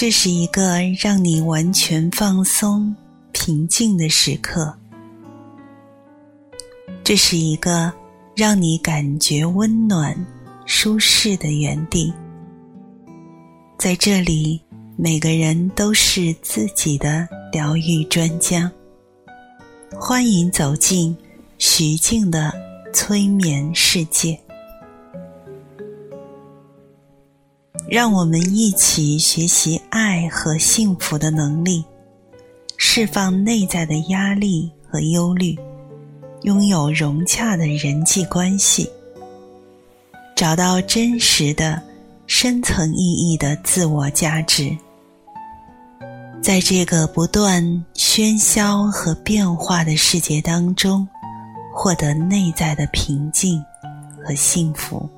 这是一个让你完全放松、平静的时刻。这是一个让你感觉温暖、舒适的园地。在这里，每个人都是自己的疗愈专家。欢迎走进徐静的催眠世界。让我们一起学习爱和幸福的能力，释放内在的压力和忧虑，拥有融洽的人际关系，找到真实的、深层意义的自我价值，在这个不断喧嚣和变化的世界当中，获得内在的平静和幸福。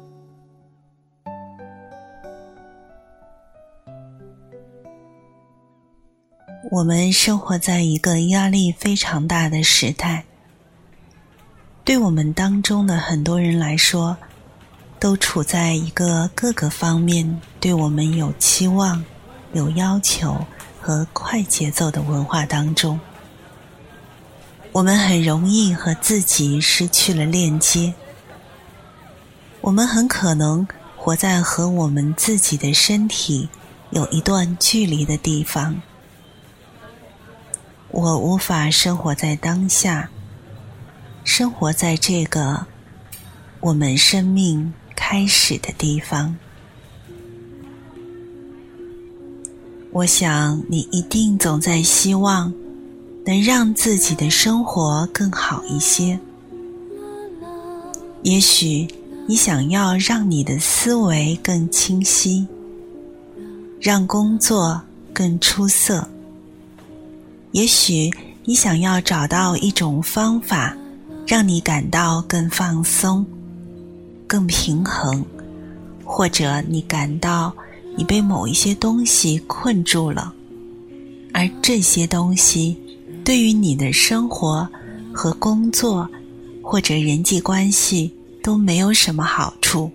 我们生活在一个压力非常大的时代，对我们当中的很多人来说，都处在一个各个方面对我们有期望、有要求和快节奏的文化当中。我们很容易和自己失去了链接，我们很可能活在和我们自己的身体有一段距离的地方。我无法生活在当下，生活在这个我们生命开始的地方。我想你一定总在希望能让自己的生活更好一些。也许你想要让你的思维更清晰，让工作更出色。也许你想要找到一种方法，让你感到更放松、更平衡，或者你感到你被某一些东西困住了，而这些东西对于你的生活和工作或者人际关系都没有什么好处。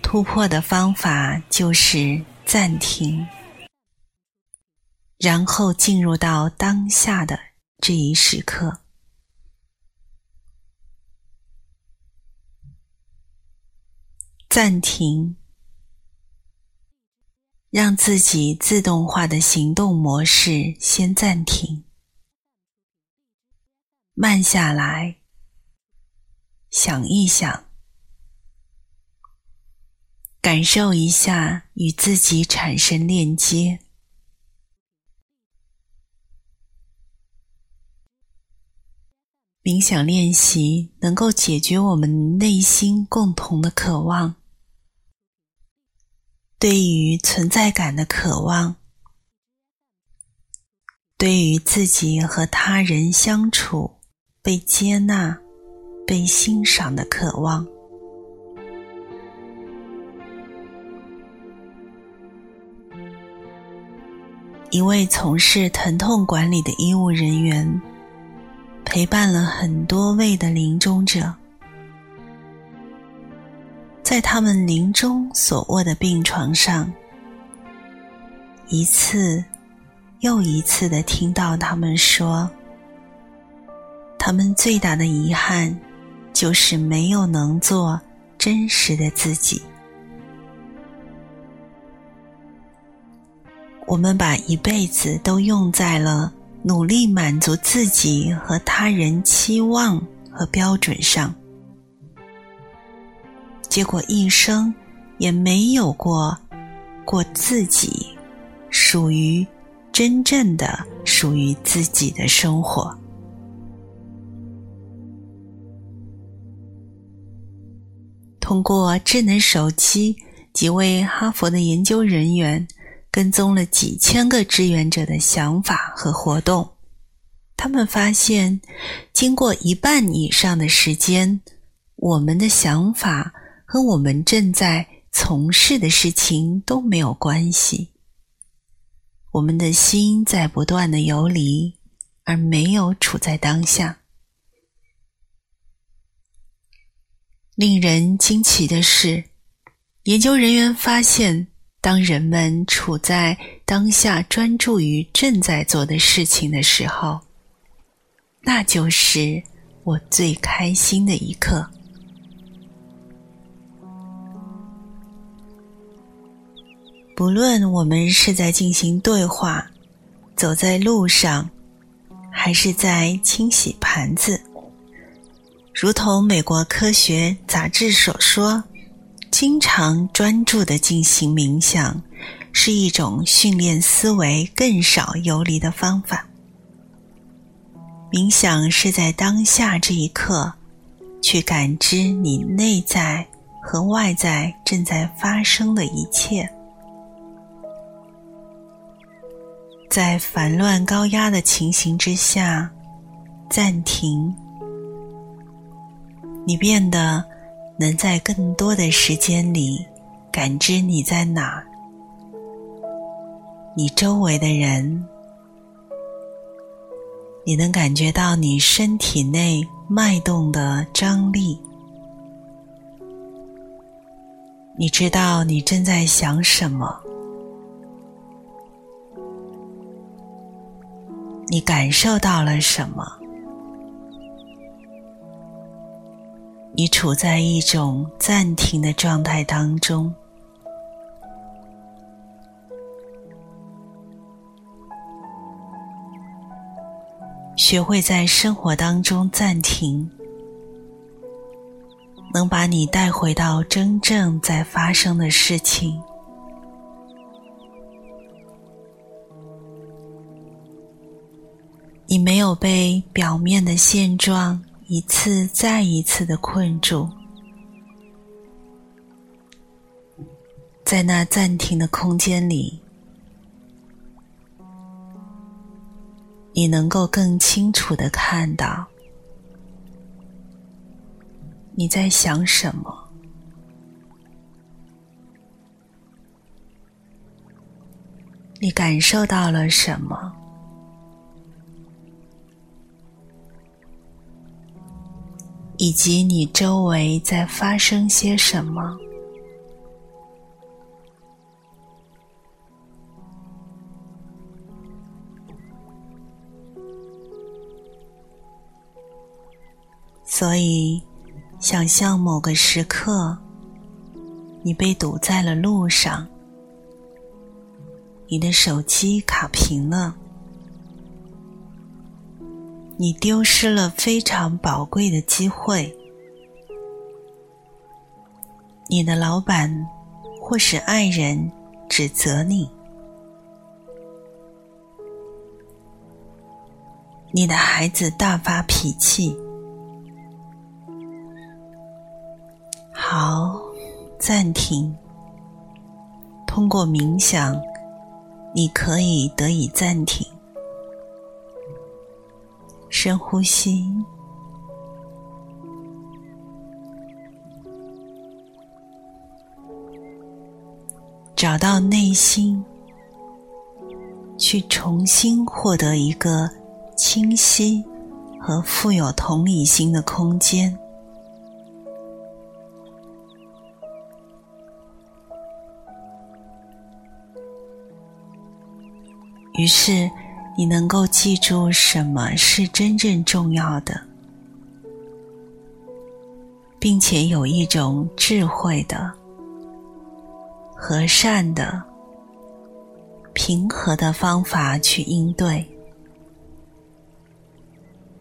突破的方法就是暂停。然后进入到当下的这一时刻，暂停，让自己自动化的行动模式先暂停，慢下来，想一想，感受一下与自己产生链接。冥想练习能够解决我们内心共同的渴望，对于存在感的渴望，对于自己和他人相处被接纳、被欣赏的渴望。一位从事疼痛管理的医务人员。陪伴了很多位的临终者，在他们临终所卧的病床上，一次又一次的听到他们说，他们最大的遗憾就是没有能做真实的自己。我们把一辈子都用在了。努力满足自己和他人期望和标准上，结果一生也没有过过自己属于真正的属于自己的生活。通过智能手机，几位哈佛的研究人员。跟踪了几千个志愿者的想法和活动，他们发现，经过一半以上的时间，我们的想法和我们正在从事的事情都没有关系。我们的心在不断的游离，而没有处在当下。令人惊奇的是，研究人员发现。当人们处在当下，专注于正在做的事情的时候，那就是我最开心的一刻。不论我们是在进行对话，走在路上，还是在清洗盘子，如同美国科学杂志所说。经常专注的进行冥想，是一种训练思维更少游离的方法。冥想是在当下这一刻，去感知你内在和外在正在发生的一切。在烦乱高压的情形之下，暂停，你变得。能在更多的时间里感知你在哪，你周围的人，你能感觉到你身体内脉动的张力，你知道你正在想什么，你感受到了什么。你处在一种暂停的状态当中，学会在生活当中暂停，能把你带回到真正在发生的事情。你没有被表面的现状。一次再一次的困住，在那暂停的空间里，你能够更清楚的看到你在想什么，你感受到了什么。以及你周围在发生些什么？所以，想象某个时刻，你被堵在了路上，你的手机卡屏了。你丢失了非常宝贵的机会，你的老板或是爱人指责你，你的孩子大发脾气。好，暂停。通过冥想，你可以得以暂停。深呼吸，找到内心，去重新获得一个清晰和富有同理心的空间。于是。你能够记住什么是真正重要的，并且有一种智慧的、和善的、平和的方法去应对。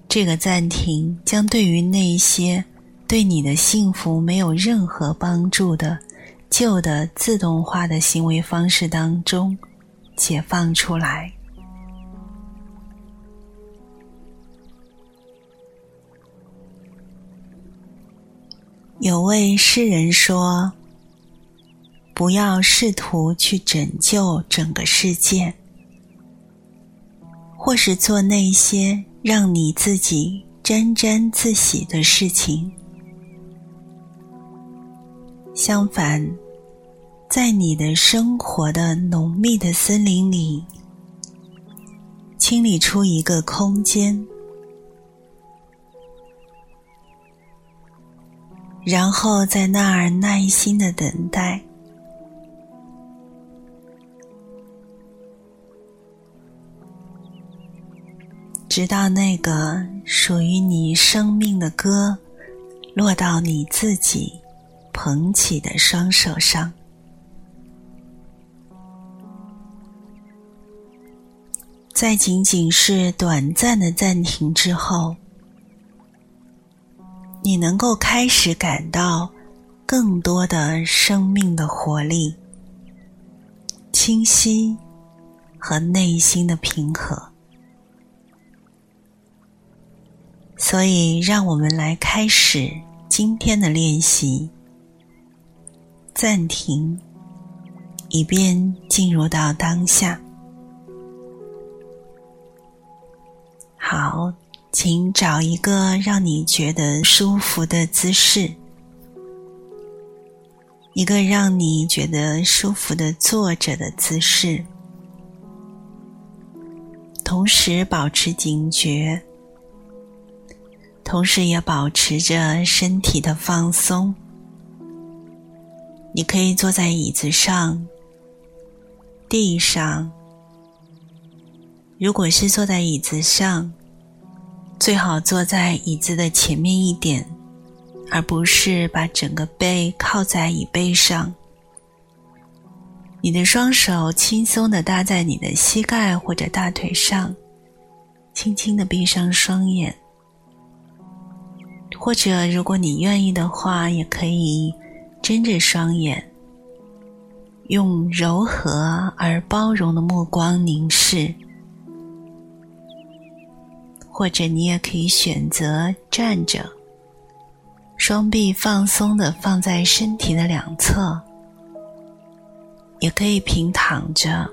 这个暂停将对于那些对你的幸福没有任何帮助的旧的自动化的行为方式当中解放出来。有位诗人说：“不要试图去拯救整个世界，或是做那些让你自己沾沾自喜的事情。相反，在你的生活的浓密的森林里，清理出一个空间。”然后在那儿耐心的等待。直到那个属于你生命的歌落到你自己捧起的双手上。在仅仅是短暂的暂停之后你能够开始感到更多的生命的活力、清晰和内心的平和。所以，让我们来开始今天的练习。暂停，以便进入到当下。好，请找一个让你觉得舒服的姿势，一个让你觉得舒服的坐着的姿势，同时保持警觉，同时也保持着身体的放松。你可以坐在椅子上、地上。如果是坐在椅子上，最好坐在椅子的前面一点，而不是把整个背靠在椅背上。你的双手轻松的搭在你的膝盖或者大腿上，轻轻的闭上双眼，或者如果你愿意的话，也可以睁着双眼，用柔和而包容的目光凝视。或者你也可以选择站着，双臂放松的放在身体的两侧，也可以平躺着。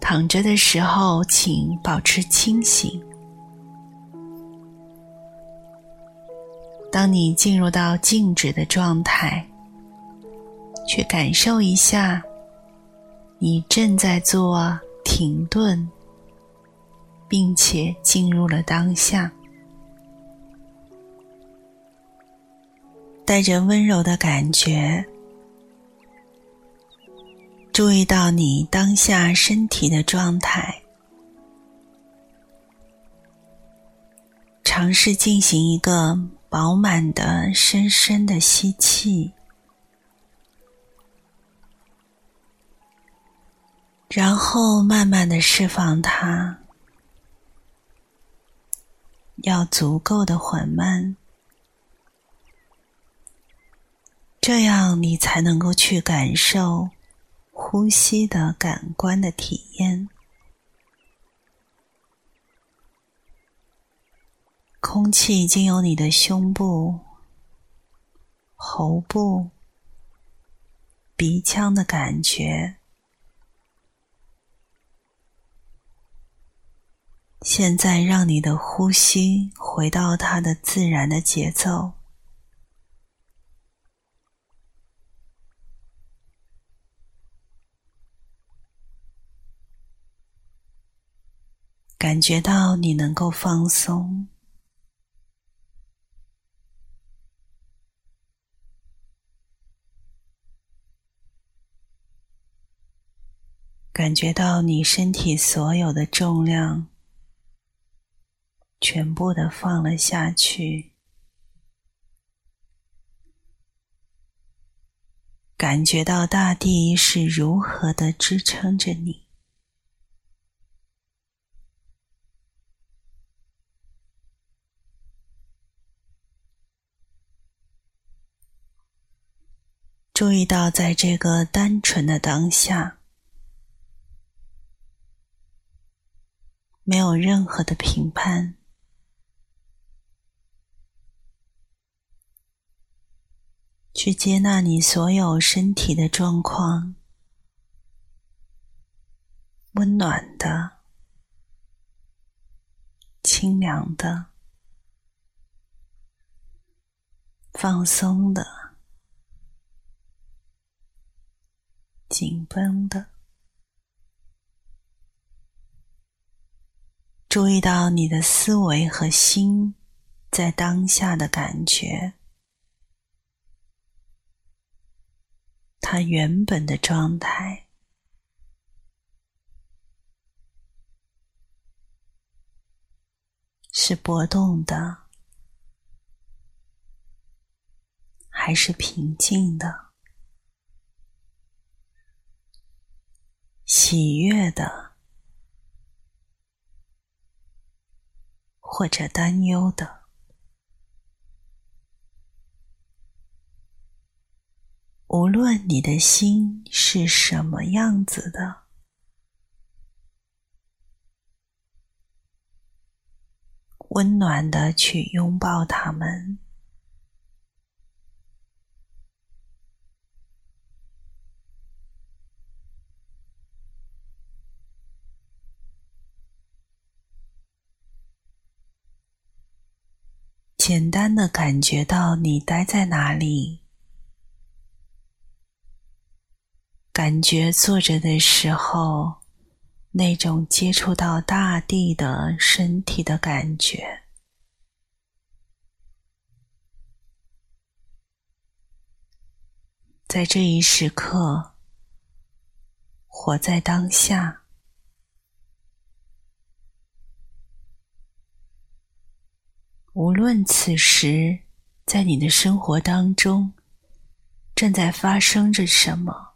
躺着的时候，请保持清醒。当你进入到静止的状态，去感受一下，你正在做停顿。并且进入了当下，带着温柔的感觉，注意到你当下身体的状态，尝试进行一个饱满的、深深的吸气，然后慢慢的释放它。要足够的缓慢，这样你才能够去感受呼吸的感官的体验。空气经由你的胸部、喉部、鼻腔的感觉。现在，让你的呼吸回到它的自然的节奏，感觉到你能够放松，感觉到你身体所有的重量。全部的放了下去，感觉到大地是如何的支撑着你。注意到，在这个单纯的当下，没有任何的评判。去接纳你所有身体的状况，温暖的、清凉的、放松的、紧绷的，注意到你的思维和心在当下的感觉。它原本的状态，是波动的，还是平静的？喜悦的，或者担忧的？无论你的心是什么样子的。温暖的去拥抱他们，简单的感觉到你待在哪里，感觉坐着的时候。那种接触到大地的身体的感觉，在这一时刻，活在当下。无论此时在你的生活当中正在发生着什么，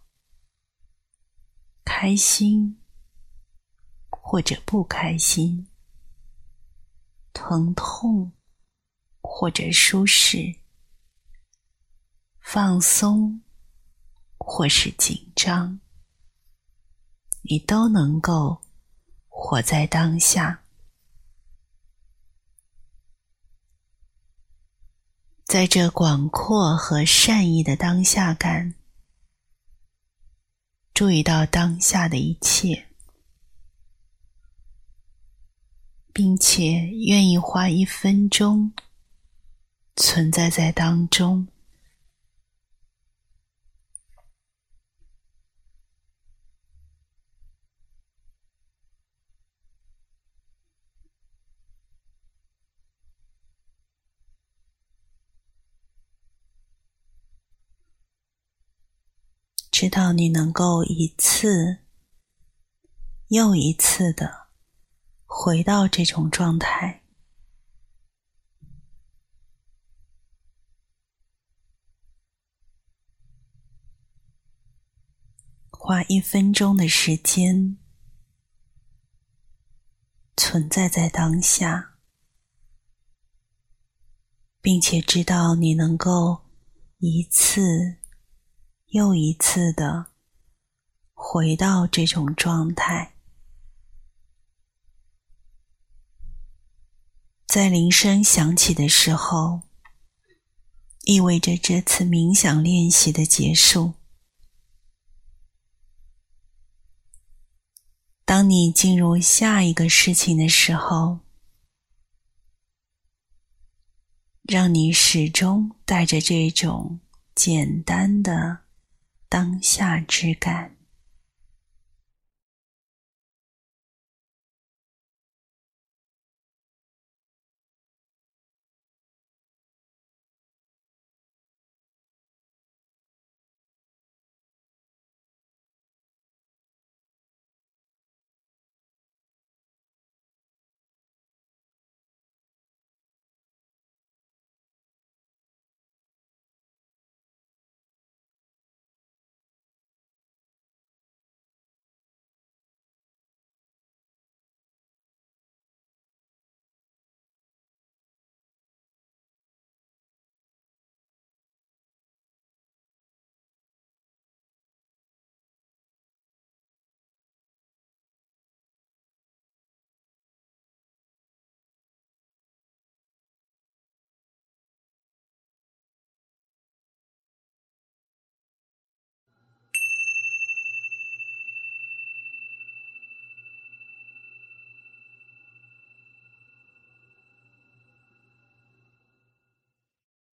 开心。或者不开心、疼痛，或者舒适、放松，或是紧张，你都能够活在当下，在这广阔和善意的当下感，注意到当下的一切。并且愿意花一分钟存在在当中，知道你能够一次又一次的。回到这种状态，花一分钟的时间，存在在当下，并且知道你能够一次又一次的回到这种状态。在铃声响起的时候，意味着这次冥想练习的结束。当你进入下一个事情的时候，让你始终带着这种简单的当下之感。